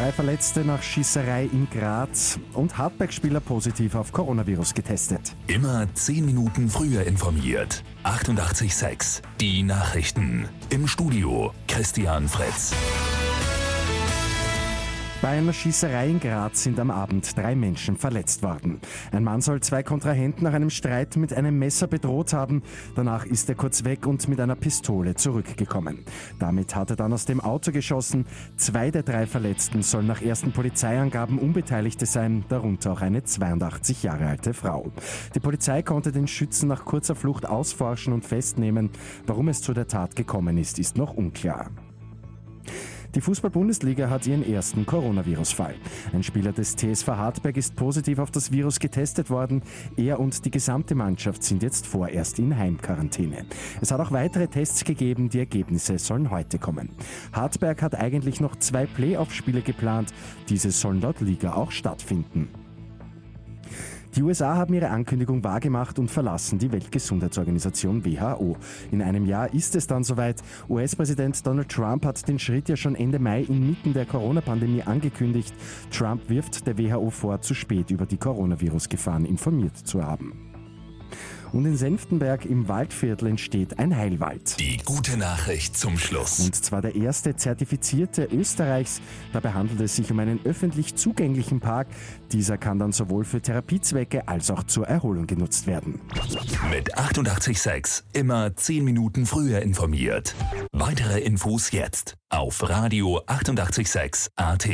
Drei Verletzte nach Schießerei in Graz und Hartberg-Spieler positiv auf Coronavirus getestet. Immer zehn Minuten früher informiert. 88.6 Die Nachrichten. Im Studio Christian Fritz. Bei einer Schießerei in Graz sind am Abend drei Menschen verletzt worden. Ein Mann soll zwei Kontrahenten nach einem Streit mit einem Messer bedroht haben. Danach ist er kurz weg und mit einer Pistole zurückgekommen. Damit hat er dann aus dem Auto geschossen. Zwei der drei Verletzten sollen nach ersten Polizeiangaben Unbeteiligte sein, darunter auch eine 82 Jahre alte Frau. Die Polizei konnte den Schützen nach kurzer Flucht ausforschen und festnehmen. Warum es zu der Tat gekommen ist, ist noch unklar. Die Fußball-Bundesliga hat ihren ersten Coronavirus-Fall. Ein Spieler des TSV Hartberg ist positiv auf das Virus getestet worden. Er und die gesamte Mannschaft sind jetzt vorerst in Heimquarantäne. Es hat auch weitere Tests gegeben, die Ergebnisse sollen heute kommen. Hartberg hat eigentlich noch zwei Playoff-Spiele geplant. Diese sollen laut Liga auch stattfinden. Die USA haben ihre Ankündigung wahrgemacht und verlassen die Weltgesundheitsorganisation WHO. In einem Jahr ist es dann soweit. US-Präsident Donald Trump hat den Schritt ja schon Ende Mai inmitten der Corona-Pandemie angekündigt. Trump wirft der WHO vor, zu spät über die Coronavirus-Gefahren informiert zu haben. Und in Senftenberg im Waldviertel entsteht ein Heilwald. Die gute Nachricht zum Schluss. Und zwar der erste zertifizierte Österreichs. Dabei handelt es sich um einen öffentlich zugänglichen Park. Dieser kann dann sowohl für Therapiezwecke als auch zur Erholung genutzt werden. Mit 886 immer 10 Minuten früher informiert. Weitere Infos jetzt auf Radio 886 AT.